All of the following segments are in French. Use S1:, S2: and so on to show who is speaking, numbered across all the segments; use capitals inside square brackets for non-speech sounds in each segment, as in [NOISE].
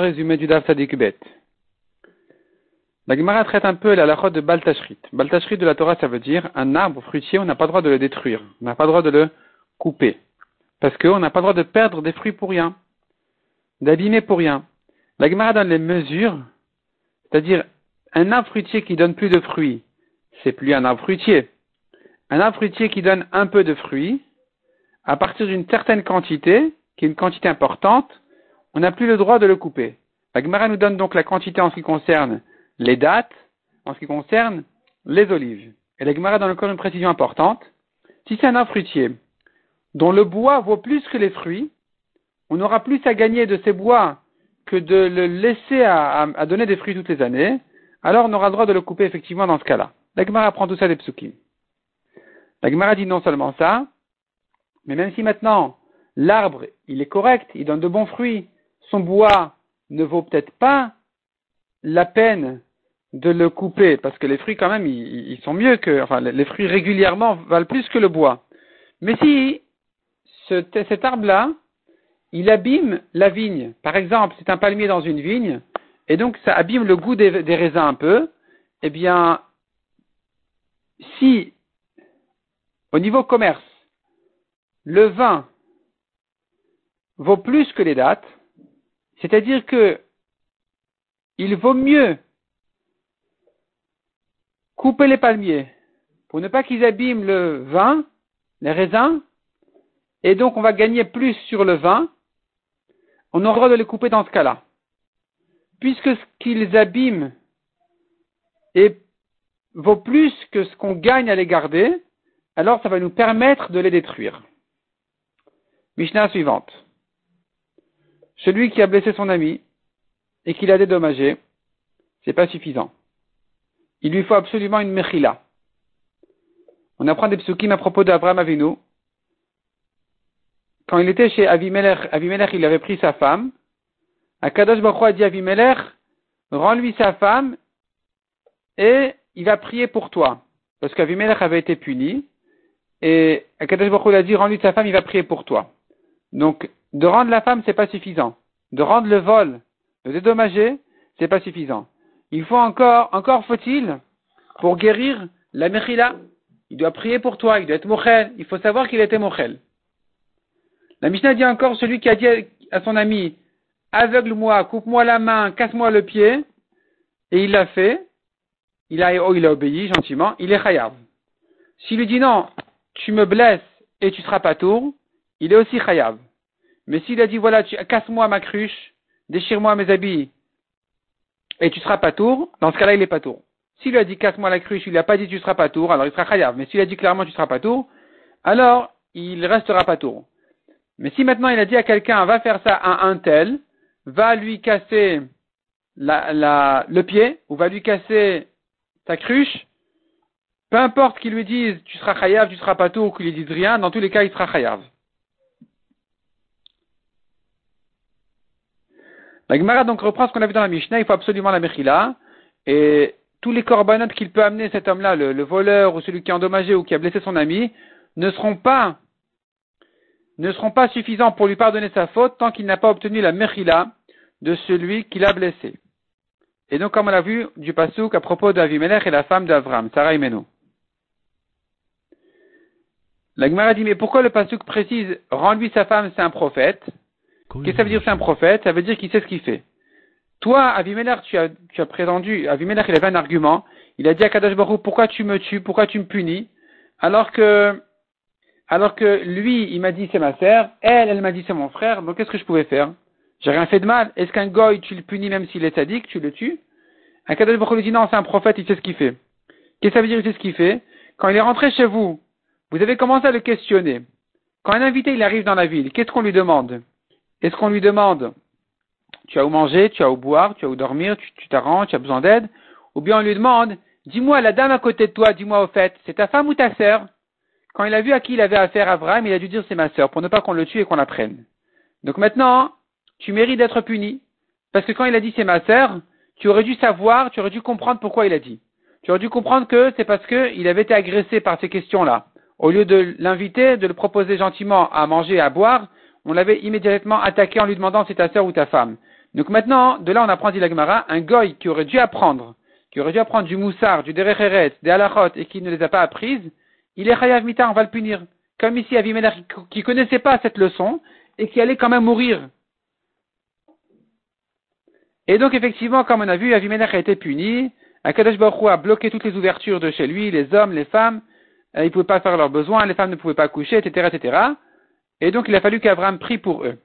S1: Résumé du Daf Sadikbet. La Gemara traite un peu la lachot de Baltashrit. Baltashrit de la Torah, ça veut dire un arbre fruitier, on n'a pas le droit de le détruire. On n'a pas le droit de le couper. Parce qu'on n'a pas le droit de perdre des fruits pour rien. D'abîmer pour rien. La Gemara donne les mesures, c'est-à-dire un arbre fruitier qui donne plus de fruits, c'est plus un arbre fruitier. Un arbre fruitier qui donne un peu de fruits, à partir d'une certaine quantité, qui est une quantité importante, on n'a plus le droit de le couper. La Gemara nous donne donc la quantité en ce qui concerne les dates, en ce qui concerne les olives. Et la Gemara donne encore une précision importante. Si c'est un arbre fruitier dont le bois vaut plus que les fruits, on aura plus à gagner de ces bois que de le laisser à, donner des fruits toutes les années, alors on aura le droit de le couper effectivement dans ce cas-là. La Gemara prend tout ça des psukim. La Gemara dit non seulement ça, mais même si maintenant l'arbre il est correct, il donne de bons fruits, son bois ne vaut peut-être pas la peine de le couper, parce que les fruits quand même, ils, sont mieux que, les fruits régulièrement valent plus que le bois. Mais si cet arbre-là, il abîme la vigne, par exemple, c'est un palmier dans une vigne, et donc ça abîme le goût des, des raisins un peu, eh bien, si au niveau commerce, le vin vaut plus que les dates, c'est-à-dire que il vaut mieux couper les palmiers pour ne pas qu'ils abîment le vin, les raisins, et donc on va gagner plus sur le vin, on aura de les couper dans ce cas-là. Puisque ce qu'ils abîment vaut plus que ce qu'on gagne à les garder, alors ça va nous permettre de les détruire. Mishnah suivante celui qui a blessé son ami et qui l'a dédommagé, c'est pas suffisant. Il lui faut absolument une mechila. On apprend des psukim à propos d'Abraham Avinu. Quand il était chez Avimelech, Avimelech il avait pris sa femme. Akadosh Baruch a dit à Avimelech, rends-lui sa femme et il va prier pour toi. Parce qu'Avimelech avait été puni. Et Akadosh Baruch a dit, rends-lui sa femme, il va prier pour toi. Donc, de rendre la femme, c'est pas suffisant. De rendre le vol, de dédommager, c'est pas suffisant. Il faut encore, encore faut-il, pour guérir la mechila, il doit prier pour toi, il doit être mochel, il faut savoir qu'il était mochel. La Mishnah dit encore celui qui a dit à son ami, aveugle-moi, coupe-moi la main, casse-moi le pied, et il l'a fait, il a, oh, il a obéi gentiment, il est chayav. S'il lui dit non, tu me blesses et tu seras pas tour, il est aussi chayav. Mais s'il a dit, voilà, casse-moi ma cruche, déchire-moi mes habits, et tu seras pas tour, dans ce cas-là, il est pas tour. S'il a dit, casse-moi la cruche, il n'a pas dit, tu seras pas tour, alors il sera chayav. Mais s'il a dit clairement, tu seras pas tour, alors il restera pas tour. Mais si maintenant il a dit à quelqu'un, va faire ça à un tel, va lui casser le pied, ou va lui casser ta cruche, peu importe qu'il lui dise, tu seras chayav, tu seras pas tour, ou qu'il lui dise rien, dans tous les cas, il sera chayav. La Gemara donc reprend ce qu'on a vu dans la Mishnah, il faut absolument la Mechila, et tous les corbanotes qu'il peut amener cet homme-là, le, voleur ou celui qui a endommagé ou qui a blessé son ami, ne seront pas ne seront pas suffisants pour lui pardonner sa faute tant qu'il n'a pas obtenu la Mechila de celui qui l'a blessé. Et donc, comme on l'a vu du Passouk à propos d'Avimelech et la femme d'Avram, Sarah Imeno. La Gemara dit, mais pourquoi le Passouk précise, rends-lui sa femme, c'est un prophète? Qu'est-ce que ça veut dire c'est un prophète? Ça veut dire qu'il sait ce qu'il fait. Toi, Avimelech, tu as, tu as prétendu, Avimelech, il avait un argument. Il a dit à Kadash Baruch, pourquoi tu me tues, pourquoi tu me punis? Alors que, alors que lui, il m'a dit c'est ma sœur, elle, elle m'a dit c'est mon frère, donc qu'est-ce que je pouvais faire? J'ai rien fait de mal. Est-ce qu'un goy, tu le punis même s'il est sadique, tu le tues? Un Kadash Baruch lui dit non, c'est un prophète, il sait ce qu'il fait. Qu'est-ce que ça veut dire il sait ce qu'il fait? Quand il est rentré chez vous, vous avez commencé à le questionner. Quand un invité il arrive dans la ville, qu'est-ce qu'on lui demande? Est-ce qu'on lui demande, tu as où manger, tu as où boire, tu as où dormir, tu t'arranges, tu as besoin d'aide? Ou bien on lui demande, dis-moi, la dame à côté de toi, dis-moi au fait, c'est ta femme ou ta sœur? Quand il a vu à qui il avait affaire Abraham, il a dû dire c'est ma sœur, pour ne pas qu'on le tue et qu'on la prenne. Donc maintenant, tu mérites d'être puni. Parce que quand il a dit c'est ma sœur, tu aurais dû savoir, tu aurais dû comprendre pourquoi il a dit. Tu aurais dû comprendre que c'est parce qu'il avait été agressé par ces questions-là. Au lieu de l'inviter, de le proposer gentiment à manger et à boire, on l'avait immédiatement attaqué en lui demandant si ta sœur ou ta femme. Donc maintenant, de là on apprend, dit l'Agmara, un goy qui aurait dû apprendre, qui aurait dû apprendre du moussard, du derecheret, des halachot et qui ne les a pas apprises, il est chayav mita, on va le punir. Comme ici Avimelech qui connaissait pas cette leçon et qui allait quand même mourir. Et donc effectivement, comme on a vu, Avimelech a été puni, Akadosh Baruch a bloqué toutes les ouvertures de chez lui, les hommes, les femmes, euh, ils ne pouvaient pas faire leurs besoins, les femmes ne pouvaient pas coucher, etc., etc. Et donc il a fallu qu'Avram prie pour eux.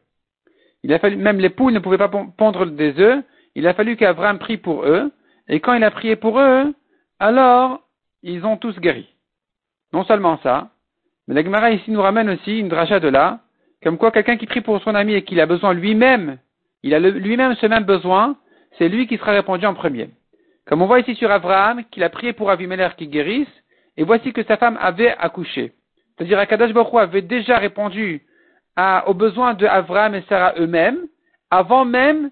S1: Même les poules ne pouvaient pas pondre des œufs, il a fallu qu'Avram prie pour eux, et quand il a prié pour eux, alors ils ont tous guéri. Non seulement ça, mais la Gemara ici nous ramène aussi une dracha de là, comme quoi quelqu'un qui prie pour son ami et qu'il a besoin lui-même, il a lui-même ce même besoin, c'est lui qui sera répondu en premier. Comme on voit ici sur Abraham, qu'il a prié pour Avimelech qui guérisse, et voici que sa femme avait accouché. C'est-à-dire Akadash Baruch avait déjà répondu aux besoins de et Sarah eux-mêmes, avant même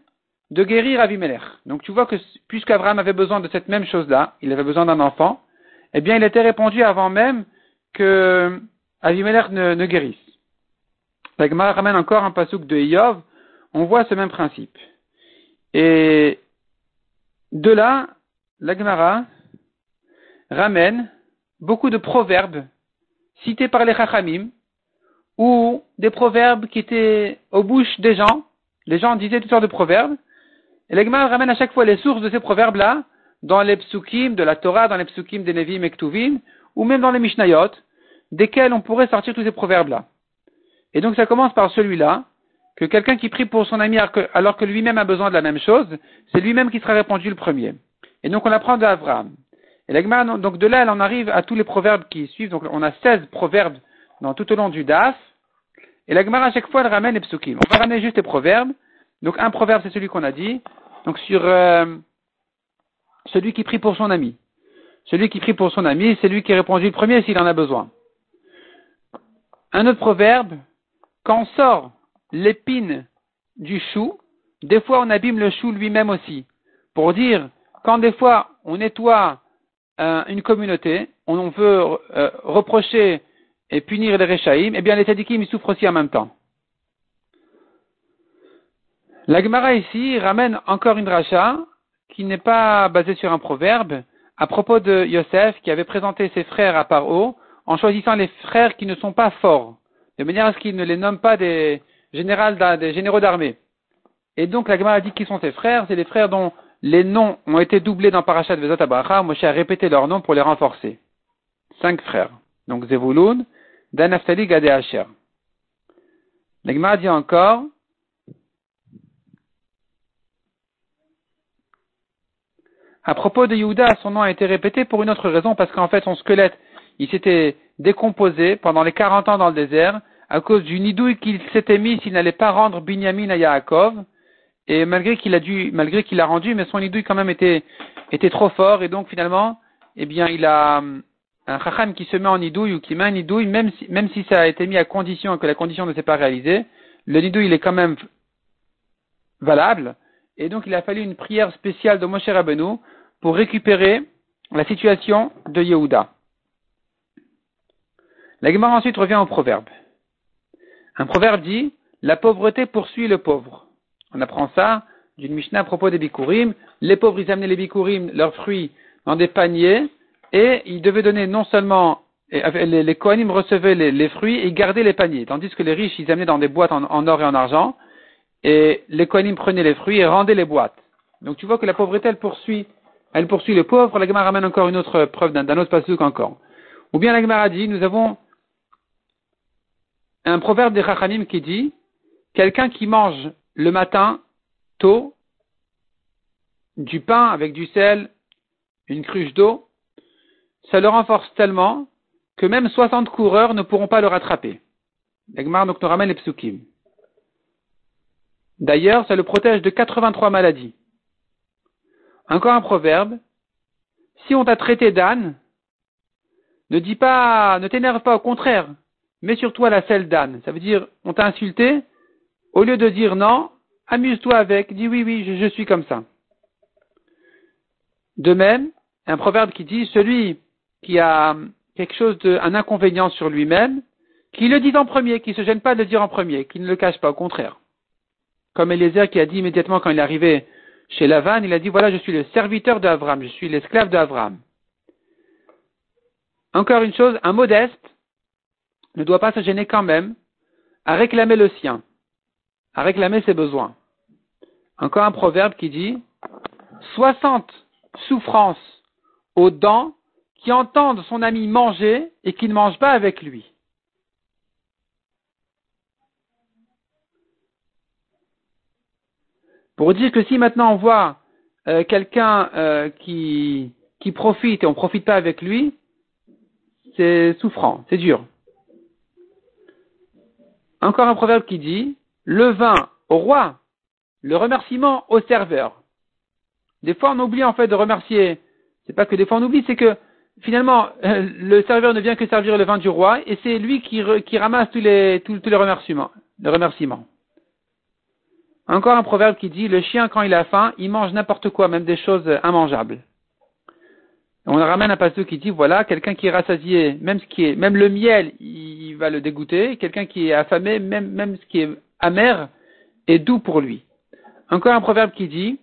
S1: de guérir Avimelech. Donc tu vois que puisqu'Abraham avait besoin de cette même chose-là, il avait besoin d'un enfant, eh bien il était répondu avant même que Avimelech ne, guérisse. La Gemara ramène encore un pasouk de Yov, on voit ce même principe. Et de là, la Gemara ramène beaucoup de proverbes cités par les Chachamim, ou des proverbes qui étaient aux bouches des gens. Les gens disaient toutes sortes de proverbes. Et l'Egma ramène à chaque fois les sources de ces proverbes-là dans les psukim de la Torah, dans les psukim des Nevim et ou même dans les Mishnayot, desquels on pourrait sortir tous ces proverbes-là. Et donc ça commence par celui-là, que quelqu'un qui prie pour son ami alors que lui-même a besoin de la même chose, c'est lui-même qui sera répondu le premier. Et donc on apprend d'Abraham. Et l'Agma, donc de là, elle en arrive à tous les proverbes qui suivent. Donc on a 16 proverbes dans tout au long du DAF. Et l'Agma, à chaque fois, elle ramène les psukim. On va ramener juste les proverbes. Donc un proverbe, c'est celui qu'on a dit. Donc sur euh, celui qui prie pour son ami. Celui qui prie pour son ami, c'est lui qui est répondu le premier s'il en a besoin. Un autre proverbe, quand on sort l'épine du chou, des fois on abîme le chou lui-même aussi. Pour dire, quand des fois on nettoie euh, une communauté, on veut euh, reprocher et punir les Rechaïm, eh bien les Tadikim ils souffrent aussi en même temps. La Gemara ici ramène encore une dracha qui n'est pas basée sur un proverbe à propos de Yosef qui avait présenté ses frères à Paro en choisissant les frères qui ne sont pas forts, de manière à ce qu'il ne les nomme pas des, des généraux d'armée. Et donc la Gemara dit qui sont ses frères, c'est les frères dont les noms ont été doublés dans Parashat Vezot Abraha, Moshe a répété leurs noms pour les renforcer. Cinq frères. Donc Zevulun, Dan Aftali, Gad dit encore, À propos de Yehuda, son nom a été répété pour une autre raison, parce qu'en fait, son squelette, il s'était décomposé pendant les 40 ans dans le désert, à cause du nidouille qu'il s'était mis s'il n'allait pas rendre Binyamin à Yaakov. Et malgré qu'il a dû, malgré qu'il a rendu, mais son nidouille quand même était, était trop fort. Et donc finalement, eh bien, il a un chacham qui se met en nidouille ou qui met un nidouille, même si, même si ça a été mis à condition que la condition ne s'est pas réalisée, le nidouille il est quand même valable. Et donc il a fallu une prière spéciale de Moshe Rabbeinu pour récupérer la situation de Yehuda. La Gemara ensuite revient au proverbe. Un proverbe dit La pauvreté poursuit le pauvre. On apprend ça d'une Mishnah à propos des bikurim. Les pauvres, ils amenaient les bikurim, leurs fruits, dans des paniers, et ils devaient donner non seulement les, les Kohanim recevaient les, fruits et gardaient les paniers, tandis que les riches, ils amenaient dans des boîtes en, or et en argent, et les Kohanim prenaient les fruits et rendaient les boîtes. Donc tu vois que la pauvreté, elle poursuit, elle poursuit le pauvre. La Gemara ramène encore une autre preuve d'un autre passage encore. Ou bien la Gemara dit, nous avons un proverbe des Rachanim qui dit quelqu'un qui mange le matin tôt du pain avec du sel, une cruche d'eau, ça le renforce tellement que même 60 coureurs ne pourront pas le rattraper. D'ailleurs, ça le protège de 83 maladies. Encore un proverbe. Si on t'a traité d'âne, ne dis pas, ne t'énerve pas, au contraire, mets sur toi la selle d'âne. Ça veut dire, on t'a insulté, au lieu de dire non, amuse-toi avec, dis oui, oui, je, suis comme ça. De même, un proverbe qui dit, celui qui a quelque chose de, un inconvénient sur lui-même, Qu'il le dise en premier, qu'il ne se gêne pas de le dire en premier, qu'il ne le cache pas, au contraire. Comme Eliezer qui a dit immédiatement quand il est arrivé chez Lavan, il a dit voilà, je suis le serviteur d'Avram, je suis l'esclave d'Avram. Encore une chose, un modeste ne doit pas se gêner quand même à réclamer le sien, à réclamer ses besoins. Encore un proverbe qui dit 60 souffrances aux dents qui entendent son ami manger et qui ne mangent pas avec lui. Pour dire que si maintenant on voit euh, quelqu'un euh, qui, qui profite et on ne profite pas avec lui, c'est souffrant, c'est dur. Encore un proverbe qui dit, le vin au roi, le remerciement au serveur. Des fois on oublie en fait de remercier. C'est pas que des fois on oublie, c'est que finalement [LAUGHS] le serveur ne vient que servir le vin du roi et c'est lui qui, ramasse tous les, tous, tous les remerciements. Les remerciements. Encore un proverbe qui dit, le chien, quand il a faim, il mange n'importe quoi, même des choses immangeables. On ramène un passage qui dit, voilà, quelqu'un qui est rassasié, même ce qui est, même le miel, il va le dégoûter. Quelqu'un qui est affamé, même, même ce qui est amer, est doux pour lui. Encore un proverbe qui dit,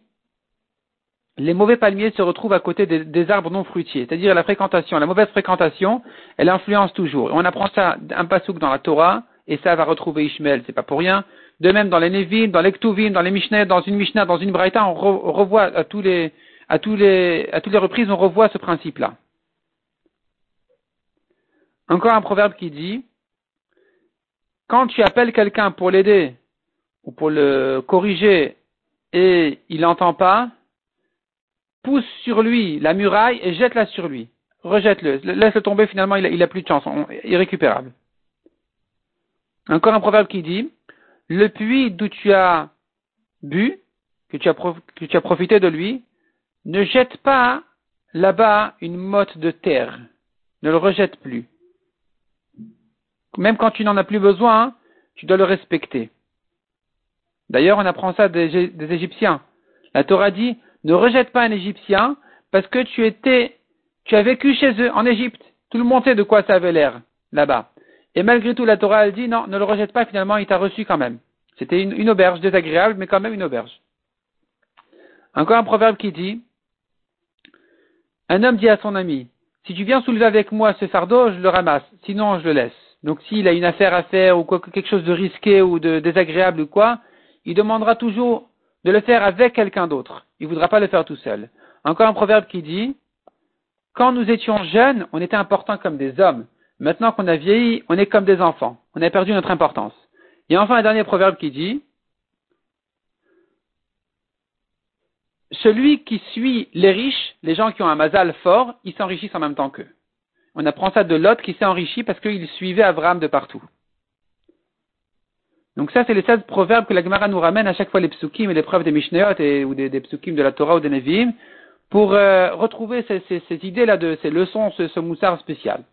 S1: les mauvais palmiers se retrouvent à côté des, arbres non fruitiers, c'est-à-dire la fréquentation, la mauvaise fréquentation, elle influence toujours. on apprend ça un pasouk dans la Torah, et ça va retrouver Ishmael, c'est pas pour rien. De même, dans les Nevim, dans les Ktuvim, dans les Mishnah, dans une Mishnah, dans une Braïta, on, revoit à tous les, à tous les, à toutes les reprises, on revoit ce principe-là. Encore un proverbe qui dit, quand tu appelles quelqu'un pour l'aider ou pour le corriger et il n'entend pas, pousse sur lui la muraille et jette-la sur lui. Rejette-le. Laisse-le tomber, finalement, il n'a plus de chance. Irrécupérable. Encore un proverbe qui dit, le puits d'où tu as bu, que tu as, profité de lui, ne jette pas là-bas une motte de terre. Ne le rejette plus. Même quand tu n'en as plus besoin, tu dois le respecter. D'ailleurs, on apprend ça des, Égyptiens. La Torah dit, ne rejette pas un Égyptien parce que tu étais, tu as vécu chez eux en Égypte. Tout le monde sait de quoi ça avait l'air là-bas. Et malgré tout, la Torah, dit, non, ne le rejette pas, finalement, il t'a reçu quand même. C'était une, auberge désagréable, mais quand même une auberge. Encore un proverbe qui dit, un homme dit à son ami, si tu viens soulever avec moi ce fardeau, je le ramasse, sinon je le laisse. Donc s'il a une affaire à faire ou quelque chose de risqué ou de désagréable ou quoi, il demandera toujours de le faire avec quelqu'un d'autre. Il ne voudra pas le faire tout seul. Encore un proverbe qui dit, quand nous étions jeunes, on était importants comme des hommes. Maintenant qu'on a vieilli, on est comme des enfants. On a perdu notre importance. Et enfin un dernier proverbe qui dit Celui qui suit les riches, les gens qui ont un mazal fort, ils s'enrichissent en même temps qu'eux. On apprend ça de Lot qui s'est enrichi parce qu'il suivait Abraham de partout. Donc ça, c'est les 16 proverbes que la Gemara nous ramène à chaque fois les psukim et les preuves des Mishnayot et, ou des, des de la Torah ou des Nevi'im pour euh, retrouver ces, idées-là, de ces leçons, ce, ce moussard spécial.